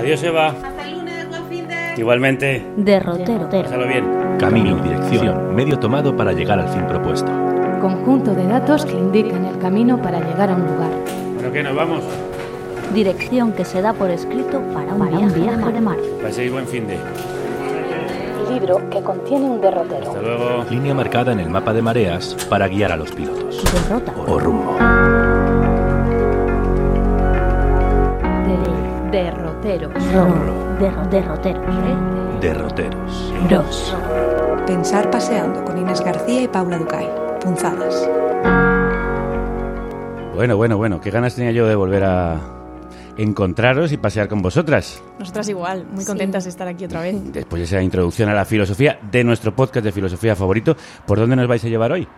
Adiós, Eva. Hasta el lunes, buen fin de... Igualmente. Derrotero. Pásalo bien. Camino y dirección. Medio tomado para llegar al fin propuesto. Conjunto de datos que indican el camino para llegar a un lugar. Bueno, ¿qué? ¿Nos vamos? Dirección que se da por escrito para un viaje, de mar. Paséis buen fin de. Libro que contiene un derrotero. Hasta luego. Línea marcada en el mapa de mareas para guiar a los pilotos. Derrota. O rumbo. Derroteros. Ro. Derro- derroteros. Derroteros. Ros. Pensar paseando con Inés García y Paula Ducay. Punzadas. Bueno, bueno, bueno. Qué ganas tenía yo de volver a encontraros y pasear con vosotras. Nosotras igual, muy contentas de estar aquí otra vez. Después de esa introducción a la filosofía de nuestro podcast de filosofía favorito, ¿por dónde nos vais a llevar hoy?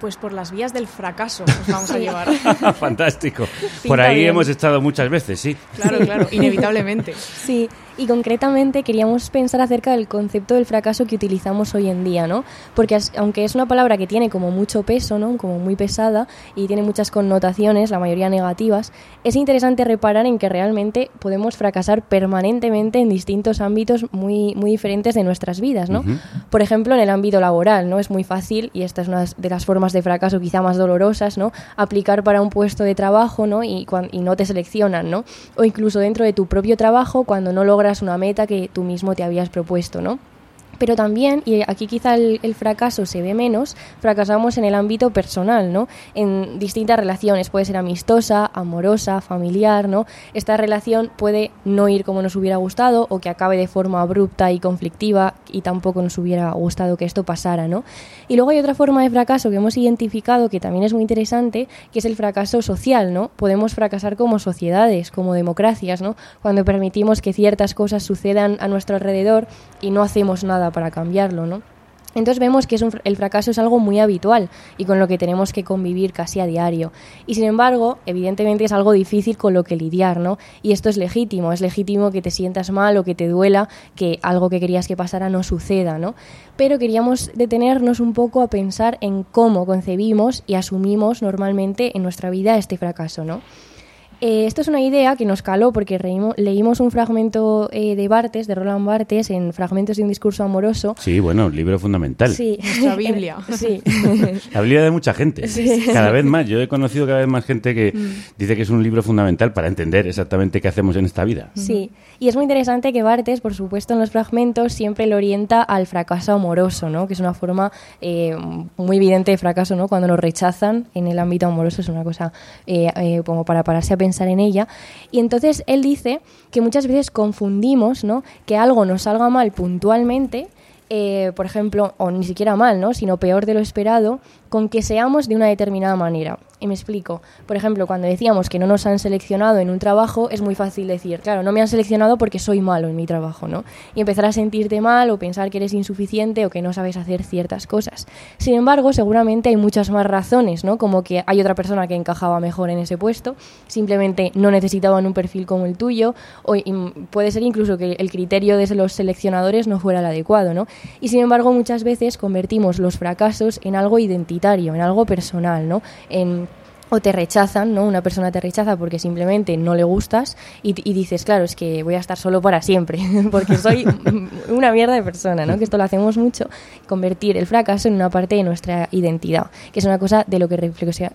Pues por las vías del fracaso nos vamos a llevar. Fantástico. Pinta Por ahí bien. hemos estado muchas veces, sí. Claro, claro, inevitablemente. Sí, y concretamente queríamos pensar acerca del concepto del fracaso que utilizamos hoy en día, ¿no? Porque aunque es una palabra que tiene como mucho peso, ¿no? Como muy pesada y tiene muchas connotaciones, la mayoría negativas, es interesante reparar en que realmente podemos fracasar permanentemente en distintos ámbitos muy, muy diferentes de nuestras vidas, ¿no? Por ejemplo, en el ámbito laboral, ¿no? Es muy fácil, y esta es una de las formas de fracaso quizá más dolorosas, ¿no? Aplicar para un puesto de trabajo, ¿no? Y, y no te seleccionan, ¿no? O incluso dentro de tu propio trabajo cuando no logras una meta que tú mismo te habías propuesto, ¿no? Pero también, y aquí quizá el, fracaso se ve menos, fracasamos en el ámbito personal, ¿no? En distintas relaciones, puede ser amistosa, amorosa, familiar, ¿no? Esta relación puede no ir como nos hubiera gustado o que acabe de forma abrupta y conflictiva y tampoco nos hubiera gustado que esto pasara, ¿no? Y luego hay otra forma de fracaso que hemos identificado que también es muy interesante, que es el fracaso social, ¿no? Podemos fracasar como sociedades, como democracias, ¿no? Cuando permitimos que ciertas cosas sucedan a nuestro alrededor y no hacemos nada para cambiarlo, ¿no? Entonces vemos que el fracaso es algo muy habitual y con lo que tenemos que convivir casi a diario. Y sin embargo, evidentemente es algo difícil con lo que lidiar, ¿no? Y esto es legítimo, es legítimo que te sientas mal o que te duela que algo que querías que pasara no suceda, ¿no? Pero queríamos detenernos un poco a pensar en cómo concebimos y asumimos normalmente en nuestra vida este fracaso, ¿no? Eh, esto es una idea que nos caló porque reímo- leímos un fragmento eh, de Bartes, de Roland Bartes, en Fragmentos de un discurso amoroso. Sí, bueno, un libro fundamental. Sí. Nuestra Biblia. sí. La Biblia de mucha gente. Cada vez más. Yo he conocido cada vez más gente que dice que es un libro fundamental para entender exactamente qué hacemos en esta vida. Sí, y es muy interesante que Bartes, por supuesto, en los fragmentos siempre lo orienta al fracaso amoroso, ¿no? Que es una forma eh, muy evidente de fracaso, ¿no? Cuando nos rechazan en el ámbito amoroso es una cosa eh, eh, como para pararse a pensar en ella. Y entonces él dice que muchas veces confundimos, ¿no? Que algo nos salga mal puntualmente eh, por ejemplo, o ni siquiera mal, ¿no? sino peor de lo esperado, con que seamos de una determinada manera. Y me explico. Por ejemplo, cuando decíamos que no nos han seleccionado en un trabajo, es muy fácil decir, claro, no me han seleccionado porque soy malo en mi trabajo, ¿no? Y empezar a sentirte mal o pensar que eres insuficiente o que no sabes hacer ciertas cosas. Sin embargo, seguramente hay muchas más razones, ¿no? Como que hay otra persona que encajaba mejor en ese puesto, simplemente no necesitaban un perfil como el tuyo, o puede ser incluso que el criterio de los seleccionadores no fuera el adecuado, ¿no? Y sin embargo, muchas veces convertimos los fracasos en algo identitario, en algo personal, ¿no? O te rechazan, ¿no? Una persona te rechaza porque simplemente no le gustas y, dices, claro, es que voy a estar solo para siempre, porque soy una mierda de persona, ¿no? Que esto lo hacemos mucho, convertir el fracaso en una parte de nuestra identidad, que es una cosa de lo que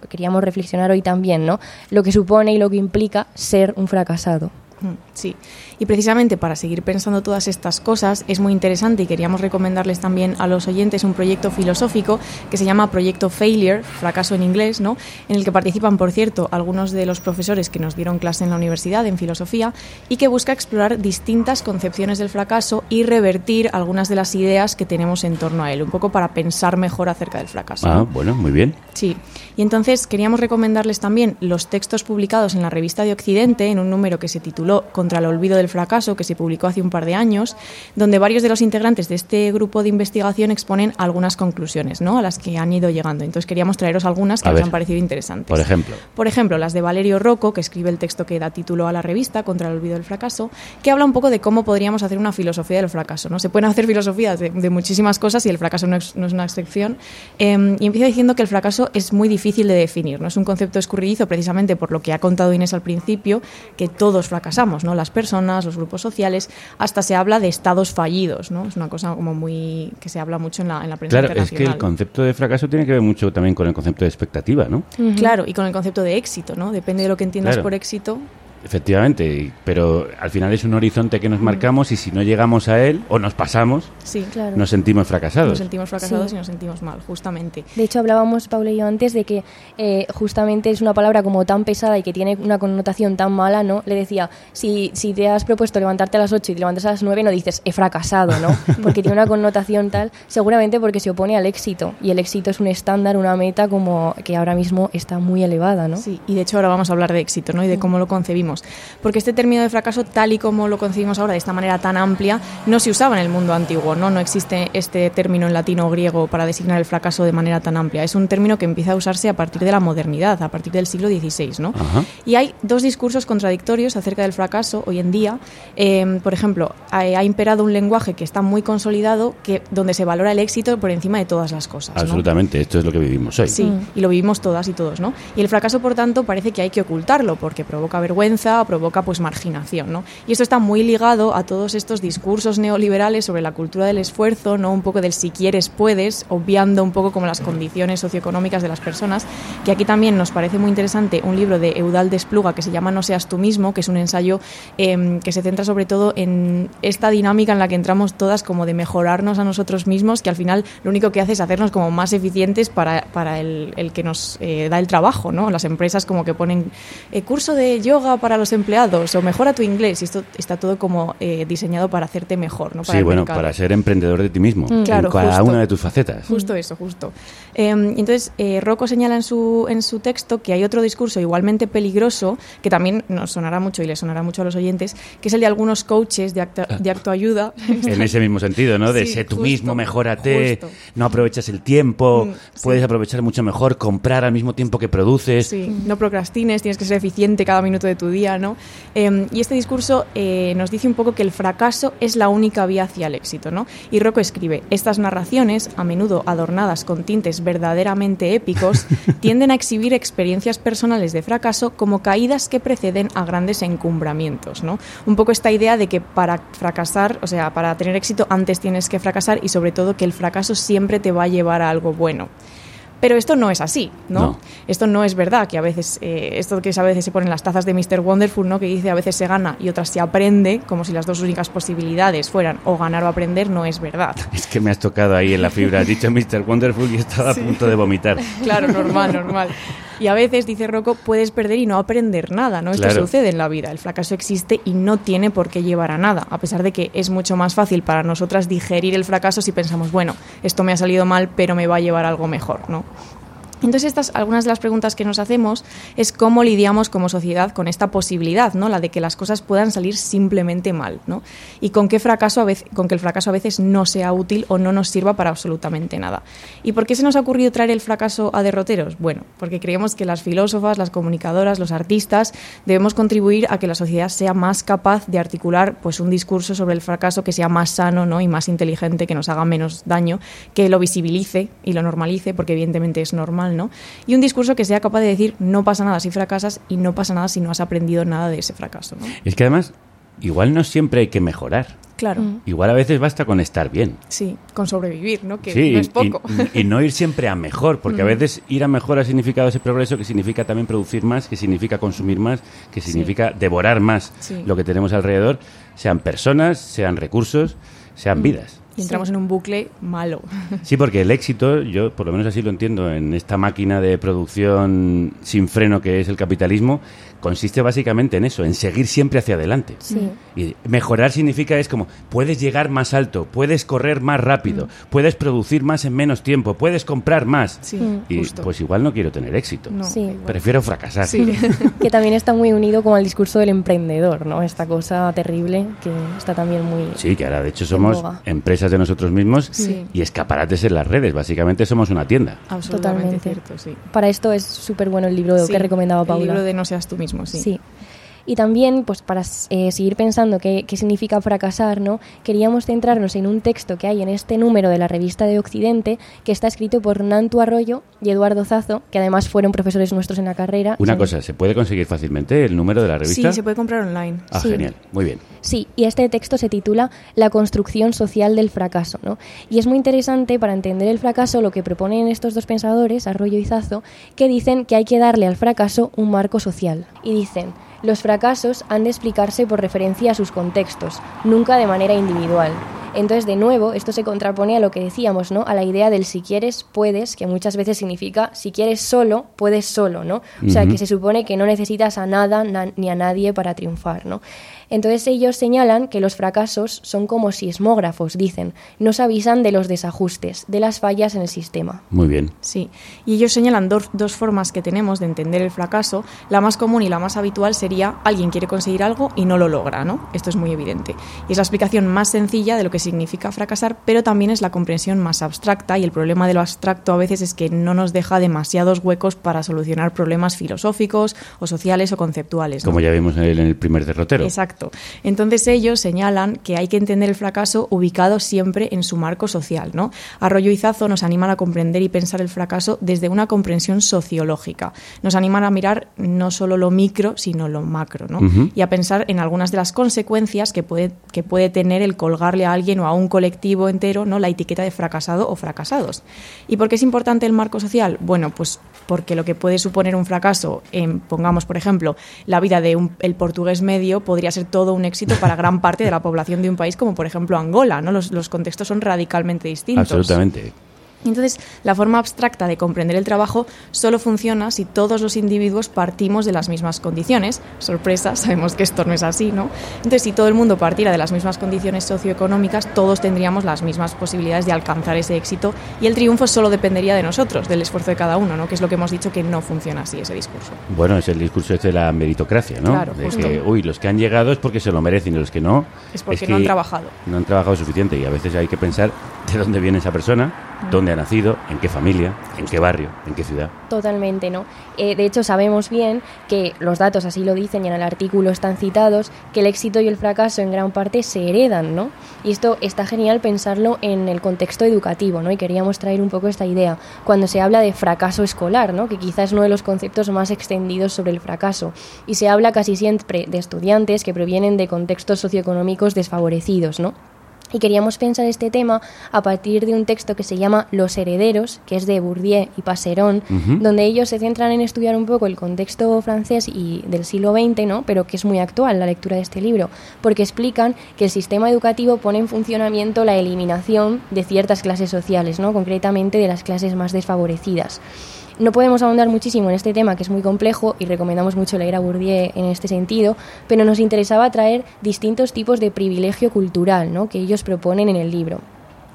queríamos reflexionar hoy también, ¿no? Lo que supone y lo que implica ser un fracasado. Mm, Sí, y precisamente para seguir pensando todas estas cosas es muy interesante y queríamos recomendarles también a los oyentes un proyecto filosófico que se llama Proyecto Failure, fracaso en inglés, ¿no? En el que participan, por cierto, algunos de los profesores que nos dieron clase en la universidad en filosofía y que busca explorar distintas concepciones del fracaso y revertir algunas de las ideas que tenemos en torno a él, un poco para pensar mejor acerca del fracaso. Ah, ¿no? bueno, muy bien. Sí, y entonces queríamos recomendarles también los textos publicados en la revista de Occidente, en un número que se tituló Contra el olvido del fracaso, que se publicó hace un par de años, donde varios de los integrantes de este grupo de investigación exponen algunas conclusiones ¿no? a las que han ido llegando. Entonces queríamos traeros algunas que A nos ver. han parecido interesantes. Por ejemplo. Por ejemplo, las de Valerio Rocco, que escribe el texto que da título a la revista, Contra el olvido del fracaso, que habla un poco de cómo podríamos hacer una filosofía del fracaso. ¿no? Se pueden hacer filosofías de, de muchísimas cosas y el fracaso no es, no es una excepción. Eh, y empieza diciendo que el fracaso es muy difícil de definir. ¿no? Es un concepto escurridizo precisamente por lo que ha contado Inés al principio, que todos fracasamos ¿no? Las personas, los grupos sociales, hasta se habla de estados fallidos, ¿no? Es una cosa como muy que se habla mucho en la, en la prensa Claro, es que el concepto de fracaso tiene que ver mucho también con el concepto de expectativa, ¿no? Claro, y con el concepto de éxito, ¿no? Depende de lo que entiendas Claro. por éxito. Efectivamente, y- pero al final es un horizonte que nos marcamos y si no llegamos a él o nos pasamos, Sí, Claro. nos sentimos fracasados. Nos sentimos fracasados Sí. y nos sentimos mal, justamente. De hecho, hablábamos, Paula y yo, antes de que eh, justamente es una palabra como tan pesada y que tiene una connotación tan mala, ¿no? Le decía, si, si te has propuesto levantarte a las 8 y te levantas a las 9, no dices, he fracasado, ¿no? Porque tiene una connotación tal, seguramente porque se opone al éxito. Y el éxito es un estándar, una meta como que ahora mismo está muy elevada, ¿no? Sí, y de hecho ahora vamos a hablar de éxito ¿no? y de cómo lo concebimos. Porque este término de fracaso, tal y como lo concebimos ahora, de esta manera tan amplia, no se usaba en el mundo antiguo. No, no existe este término en latino o griego para designar el fracaso de manera tan amplia. Es un término que empieza a usarse a partir de la modernidad, a partir del siglo XVI. ¿no? Ajá. Y hay dos discursos contradictorios acerca del fracaso hoy en día. Eh, por ejemplo, ha, ha imperado un lenguaje que está muy consolidado, que, donde se valora el éxito por encima de todas las cosas. ¿no? Absolutamente, esto es lo que vivimos hoy. Sí, y lo vivimos todas y todos, ¿no? Y el fracaso, por tanto, parece que hay que ocultarlo porque provoca vergüenza, provoca pues marginación, ¿no? Y esto está muy ligado a todos estos discursos neoliberales sobre la cultura del esfuerzo, ¿no? Un poco del si quieres puedes, obviando un poco como las condiciones socioeconómicas de las personas, que aquí también nos parece muy interesante un libro de Eudal Despluga que se llama No seas tú mismo, que es un ensayo em, que se centra sobre todo en esta dinámica en la que entramos todas como de mejorarnos a nosotros mismos, que al final lo único que hace es hacernos como más eficientes para, para el, que nos eh, da el trabajo, ¿no? Las empresas como que ponen eh, curso de yoga para los empleados o mejora tu inglés y esto está todo como eh, diseñado para hacerte mejor, ¿no? Para Sí, bueno, mercado. para ser emprendedor de ti mismo, en Claro, cada justo. una de tus facetas. Justo eso, justo. Eh, entonces, eh, Rocco señala en su, en su texto que hay otro discurso igualmente peligroso, que también nos sonará mucho y le sonará mucho a los oyentes, que es el de algunos coaches de, acta- de. En ese mismo sentido, ¿no? De Sí, sé tú justo, mismo, mejórate, justo. no aprovechas el tiempo, Mm, sí. puedes aprovechar mucho mejor, comprar al mismo tiempo que produces. Sí, no procrastines, tienes que ser eficiente cada minuto de tu día, ¿no? Eh, y este discurso eh, nos dice un poco que el fracaso es la única vía hacia el éxito, ¿no? Y Rocco escribe, estas narraciones, a menudo adornadas con tintes verdaderamente épicos, tienden a exhibir experiencias personales de fracaso como caídas que preceden a grandes encumbramientos, ¿no? Un poco esta idea de que para fracasar, o sea, para tener éxito antes tienes que fracasar y sobre todo que el fracaso siempre te va a llevar a algo bueno. Pero esto no es así, ¿no? No. Esto no es verdad, que a veces, eh, esto que a veces se pone en las tazas de Mr. Wonderful, ¿no? Que dice a veces se gana y otras se aprende, como si las dos únicas posibilidades fueran o ganar o aprender, no es verdad. Es que me has tocado ahí en la fibra. Has dicho Mr. Wonderful y estaba a punto de vomitar. Claro, normal, normal. Y a veces, dice Rocco, puedes perder y no aprender nada, ¿no? Esto Claro. sucede en la vida. El fracaso existe y no tiene por qué llevar a nada, a pesar de que es mucho más fácil para nosotras digerir el fracaso si pensamos, bueno, esto me ha salido mal, pero me va a llevar a algo mejor, ¿no? Entonces, estas, algunas de las preguntas que nos hacemos es cómo lidiamos como sociedad con esta posibilidad, ¿no? La de que las cosas puedan salir simplemente mal, ¿no? Y con qué fracaso a veces, con que el fracaso a veces no sea útil o no nos sirva para absolutamente nada. ¿Y por qué se nos ha ocurrido traer el fracaso a derroteros? Bueno, porque creemos que las filósofas, las comunicadoras, los artistas debemos contribuir a que la sociedad sea más capaz de articular pues un discurso sobre el fracaso que sea más sano, ¿no? y más inteligente, que nos haga menos daño, que lo visibilice y lo normalice, porque evidentemente es normal, ¿no? Y un discurso que sea capaz de decir no pasa nada si fracasas y no pasa nada si no has aprendido nada de ese fracaso, ¿no? Es que además, igual no siempre hay que mejorar. Claro. Igual a veces basta con estar bien. Sí, con sobrevivir, ¿no? Que Sí, no es y- poco. Y, y no ir siempre a mejor, porque a veces ir a mejor ha significado ese progreso, que significa también producir más, que significa consumir más, que significa devorar más Sí. lo que tenemos alrededor, sean personas, sean recursos, sean vidas. Y entramos en un bucle malo. Sí, porque el éxito, yo por lo menos así lo entiendo, en esta máquina de producción sin freno que es el capitalismo, consiste básicamente en eso, en seguir siempre hacia adelante. Sí. Y mejorar significa es como, puedes llegar más alto, puedes correr más rápido, puedes producir más en menos tiempo, puedes comprar más. Sí, Y justo. pues igual no quiero tener éxito. No, Sí. Prefiero fracasar. Sí. Que también está muy unido con el discurso del emprendedor, ¿no? Esta cosa terrible que está también muy... Sí, que ahora de hecho somos boga. empresas de nosotros mismos Sí. y escaparates en las redes. Básicamente somos una tienda. Absolutamente Totalmente. cierto, sí. Para esto es súper bueno el libro Sí, que recomendaba Paula. El libro de No seas tú mismo, sí. Y también, pues para eh, seguir pensando qué, qué significa fracasar, ¿no? queríamos centrarnos en un texto que hay en este número de la revista de Occidente, que está escrito por Nantu Arroyo y Eduardo Zazo, que además fueron profesores nuestros en la carrera. Una cosa, ¿se puede conseguir fácilmente el número de la revista? Sí, se puede comprar online. Ah, Sí. genial. Muy bien. Sí, y este texto se titula La construcción social del fracaso. ¿no? Y es muy interesante para entender el fracaso lo que proponen estos dos pensadores, Arroyo y Zazo, que dicen que hay que darle al fracaso un marco social. Y dicen, los fracasos han de explicarse por referencia a sus contextos, nunca de manera individual. Entonces, de nuevo, esto se contrapone a lo que decíamos, ¿no? A la idea del si quieres, puedes, que muchas veces significa si quieres solo, puedes solo, ¿no? O sea, que se supone que no necesitas a nada na- ni a nadie para triunfar, ¿no? Entonces ellos señalan que los fracasos son como sismógrafos, dicen, nos avisan de los desajustes, de las fallas en el sistema. Muy bien. Sí, y ellos señalan dos, dos formas que tenemos de entender el fracaso. La más común y la más habitual sería alguien quiere conseguir algo y no lo logra, ¿no? Esto es muy evidente. Y es la explicación más sencilla de lo que significa fracasar, pero también es la comprensión más abstracta y el problema de lo abstracto a veces es que no nos deja demasiados huecos para solucionar problemas filosóficos o sociales o conceptuales. ¿no? Como ya vimos en el, en el primer derrotero. Exacto. Entonces ellos señalan que hay que entender el fracaso ubicado siempre en su marco social, ¿no? Arroyo y Zazo nos animan a comprender y pensar el fracaso desde una comprensión sociológica. Nos animan a mirar no solo lo micro, sino lo macro, ¿no? Y a pensar en algunas de las consecuencias que puede, que puede tener el colgarle a alguien o a un colectivo entero, ¿no? La etiqueta de fracasado o fracasados. ¿Y por qué es importante el marco social? Bueno, pues porque lo que puede suponer un fracaso, en, pongamos por ejemplo, la vida de un- el portugués medio, podría ser todo un éxito para gran parte de la población de un país como por ejemplo Angola, ¿no? Los, los contextos son radicalmente distintos. Absolutamente. Entonces, la forma abstracta de comprender el trabajo solo funciona si todos los individuos partimos de las mismas condiciones. Sorpresa, sabemos que esto no es así, ¿no? Entonces, si todo el mundo partiera de las mismas condiciones socioeconómicas, todos tendríamos las mismas posibilidades de alcanzar ese éxito y el triunfo solo dependería de nosotros, del esfuerzo de cada uno, ¿no? Que es lo que hemos dicho que no funciona así ese discurso. Bueno, es el discurso este de la meritocracia, ¿no? Claro, de que, uy, los que han llegado es porque se lo merecen y los que no... Es porque que no han trabajado. No han trabajado suficiente y a veces hay que pensar de dónde viene esa persona, dónde nacido, en qué familia, en qué barrio, en qué ciudad. Totalmente, ¿no? Eh, de hecho, sabemos bien que los datos así lo dicen y en el artículo están citados, que el éxito y el fracaso en gran parte se heredan, ¿no? Y esto está genial pensarlo en el contexto educativo, ¿no? Y queríamos traer un poco esta idea cuando se habla de fracaso escolar, ¿no? Que quizás es uno de los conceptos más extendidos sobre el fracaso. Y se habla casi siempre de estudiantes que provienen de contextos socioeconómicos desfavorecidos, ¿no? Y queríamos pensar este tema a partir de un texto que se llama Los herederos, que es de Bourdieu y Passeron, Ujú. donde ellos se centran en estudiar un poco el contexto francés y del siglo XX, ¿no? pero que es muy actual la lectura de este libro, porque explican que el sistema educativo pone en funcionamiento la eliminación de ciertas clases sociales, ¿no? concretamente de las clases más desfavorecidas. No podemos ahondar muchísimo en este tema que es muy complejo y recomendamos mucho leer a Bourdieu en este sentido, pero nos interesaba traer distintos tipos de privilegio cultural ¿no? que ellos proponen en el libro.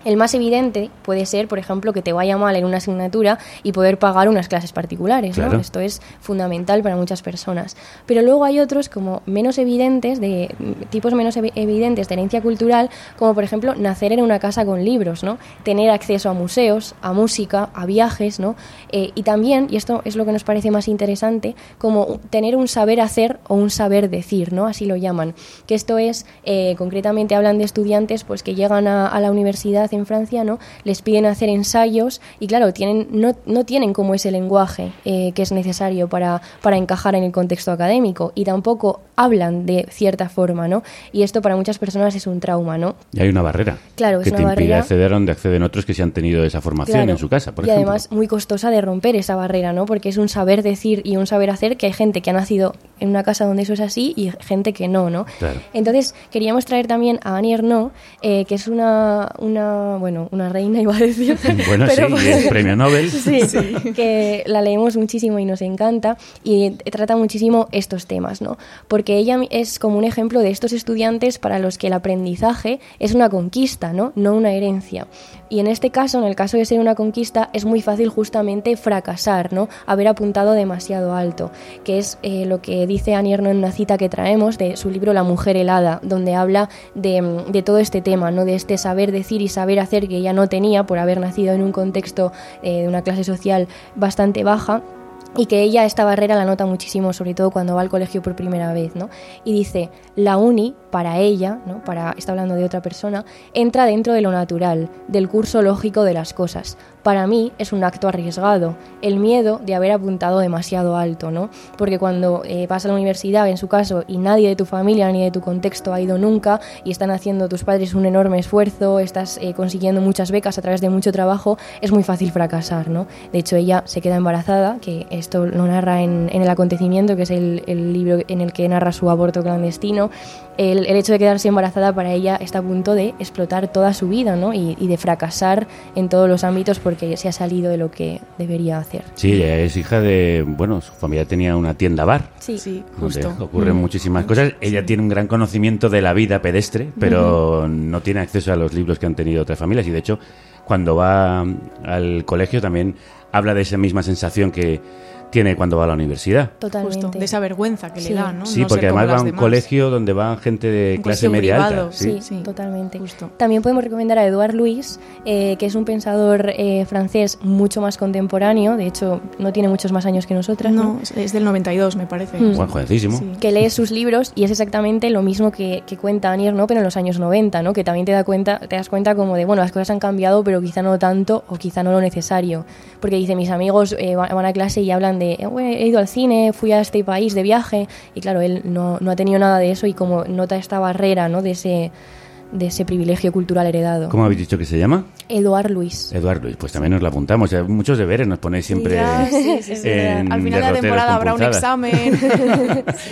El más evidente puede ser, por ejemplo, que te vaya mal en una asignatura y poder pagar unas clases particulares. Esto es fundamental para muchas personas. Pero luego hay otros como menos evidentes, de tipos menos evi- evidentes de herencia cultural, como por ejemplo nacer en una casa con libros, ¿no? tener acceso a museos, a música, a viajes, ¿no? Eh, y también, y esto es lo que nos parece más interesante, como tener un saber hacer o un saber decir, ¿no? así lo llaman. Que esto es, eh, concretamente hablan de estudiantes pues que llegan a, a la universidad en Francia, ¿no? les piden hacer ensayos y claro, tienen, no, no tienen como ese lenguaje eh, que es necesario para, para encajar en el contexto académico y tampoco hablan de cierta forma, ¿no? Y esto para muchas personas es un trauma, ¿no? Y hay una barrera Claro, es que una te impide barrera. acceder a donde acceden otros que se han tenido esa formación Claro. en su casa, por y ejemplo. además muy costosa de romper esa barrera, ¿no? Porque es un saber decir y un saber hacer que hay gente que ha nacido en una casa donde eso es así y gente que no, ¿no? Claro. Entonces queríamos traer también a Annie Ernaux, eh, que es una, una, bueno, una reina iba a decir. Bueno, pero- sí, y es premio Nobel. Sí, que la leemos muchísimo y nos encanta y trata muchísimo estos temas, ¿no? Porque ella es como un ejemplo de estos estudiantes para los que el aprendizaje es una conquista, ¿no? No una herencia. Y en este caso, en el caso de ser una conquista, es muy fácil justamente fracasar, ¿no? Haber apuntado demasiado alto, que es eh, lo que dice Annie Ernaux en una cita que traemos de su libro La mujer helada, donde habla de, mm, de todo este tema, ¿no? De este saber decir y saber hacer que ella no tenía por haber nacido en un contexto eh, de una clase social bastante baja y que ella esta barrera la nota muchísimo, sobre todo cuando va al colegio por primera vez, ¿no? Y dice, la uni, para ella, ¿no? Para, está hablando de otra persona, entra dentro de lo natural, del curso lógico de las cosas. Para mí es un acto arriesgado, el miedo de haber apuntado demasiado alto, ¿no? Porque cuando eh, vas a la universidad, en su caso, y nadie de tu familia ni de tu contexto ha ido nunca, y están haciendo tus padres un enorme esfuerzo, estás eh, consiguiendo muchas becas a través de mucho trabajo, es muy fácil fracasar, ¿no? De hecho, ella se queda embarazada, que esto lo narra en, en El acontecimiento, que es el, el libro en el que narra su aborto clandestino, el, el, hecho de quedarse embarazada para ella está a punto de explotar toda su vida ¿no? y, y, de fracasar en todos los ámbitos porque se ha salido de lo que debería hacer. Sí, ella es hija de, bueno, su familia tenía una tienda bar. Sí, sí justo. ocurren mm. muchísimas cosas. Ella sí. tiene un gran conocimiento de la vida pedestre, pero mm no tiene acceso a los libros que han tenido otras familias y de hecho cuando va al colegio también habla de esa misma sensación que tiene cuando va a la universidad. Totalmente. Justo, de esa vergüenza que sí. le da, ¿no? Sí, no porque además va a un demás. colegio donde va gente de un clase media privado, alta. Sí, sí, sí totalmente. Justo. También podemos recomendar a Eduard Luis, eh, que es un pensador eh, francés mucho más contemporáneo, de hecho no tiene muchos más años que nosotras. No, ¿no? es del 92 me parece. Mm. Juan jovencísimo. Sí. Que lee sus libros y es exactamente lo mismo que, que cuenta Anier, ¿no? pero en los años 90, ¿no? que también te, da cuenta, te das cuenta como de, bueno, las cosas han cambiado, pero quizá no tanto o quizá no lo necesario. Porque dice, mis amigos eh, van a clase y hablan de, he ido al cine, fui a este país de viaje y claro, él no, no ha tenido nada de eso y como nota esta barrera ¿no? de ese de ese privilegio cultural heredado. ¿Cómo habéis dicho que se llama? Eduard Luis. Eduard Luis, pues también nos lo apuntamos. Muchos deberes nos ponéis siempre. Sí, sí, sí, en Al final de la temporada habrá un examen.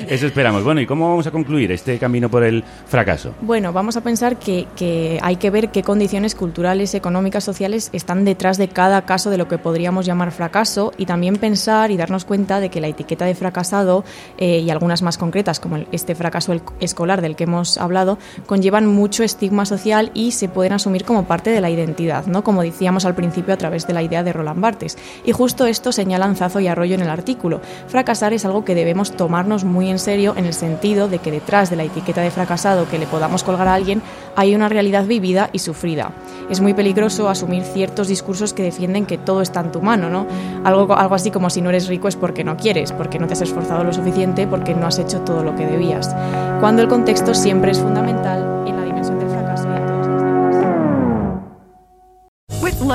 Eso esperamos. Bueno, ¿y cómo vamos a concluir este camino por el fracaso? Bueno, vamos a pensar que, que hay que ver qué condiciones culturales, económicas, sociales están detrás de cada caso de lo que podríamos llamar fracaso y también pensar y darnos cuenta de que la etiqueta de fracasado eh, y algunas más concretas, como este fracaso escolar del que hemos hablado, conllevan mucho estigma social y se pueden asumir como parte de la identidad, ¿no? como decíamos al principio a través de la idea de Roland Barthes. Y justo esto señalan Zazo y Arroyo en el artículo. Fracasar es algo que debemos tomarnos muy en serio en el sentido de que detrás de la etiqueta de fracasado que le podamos colgar a alguien hay una realidad vivida y sufrida. Es muy peligroso asumir ciertos discursos que defienden que todo está en tu mano, ¿no? Algo, algo así como si no eres rico es porque no quieres, porque no te has esforzado lo suficiente, porque no has hecho todo lo que debías. Cuando el contexto siempre es fundamental